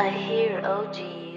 I hear OG.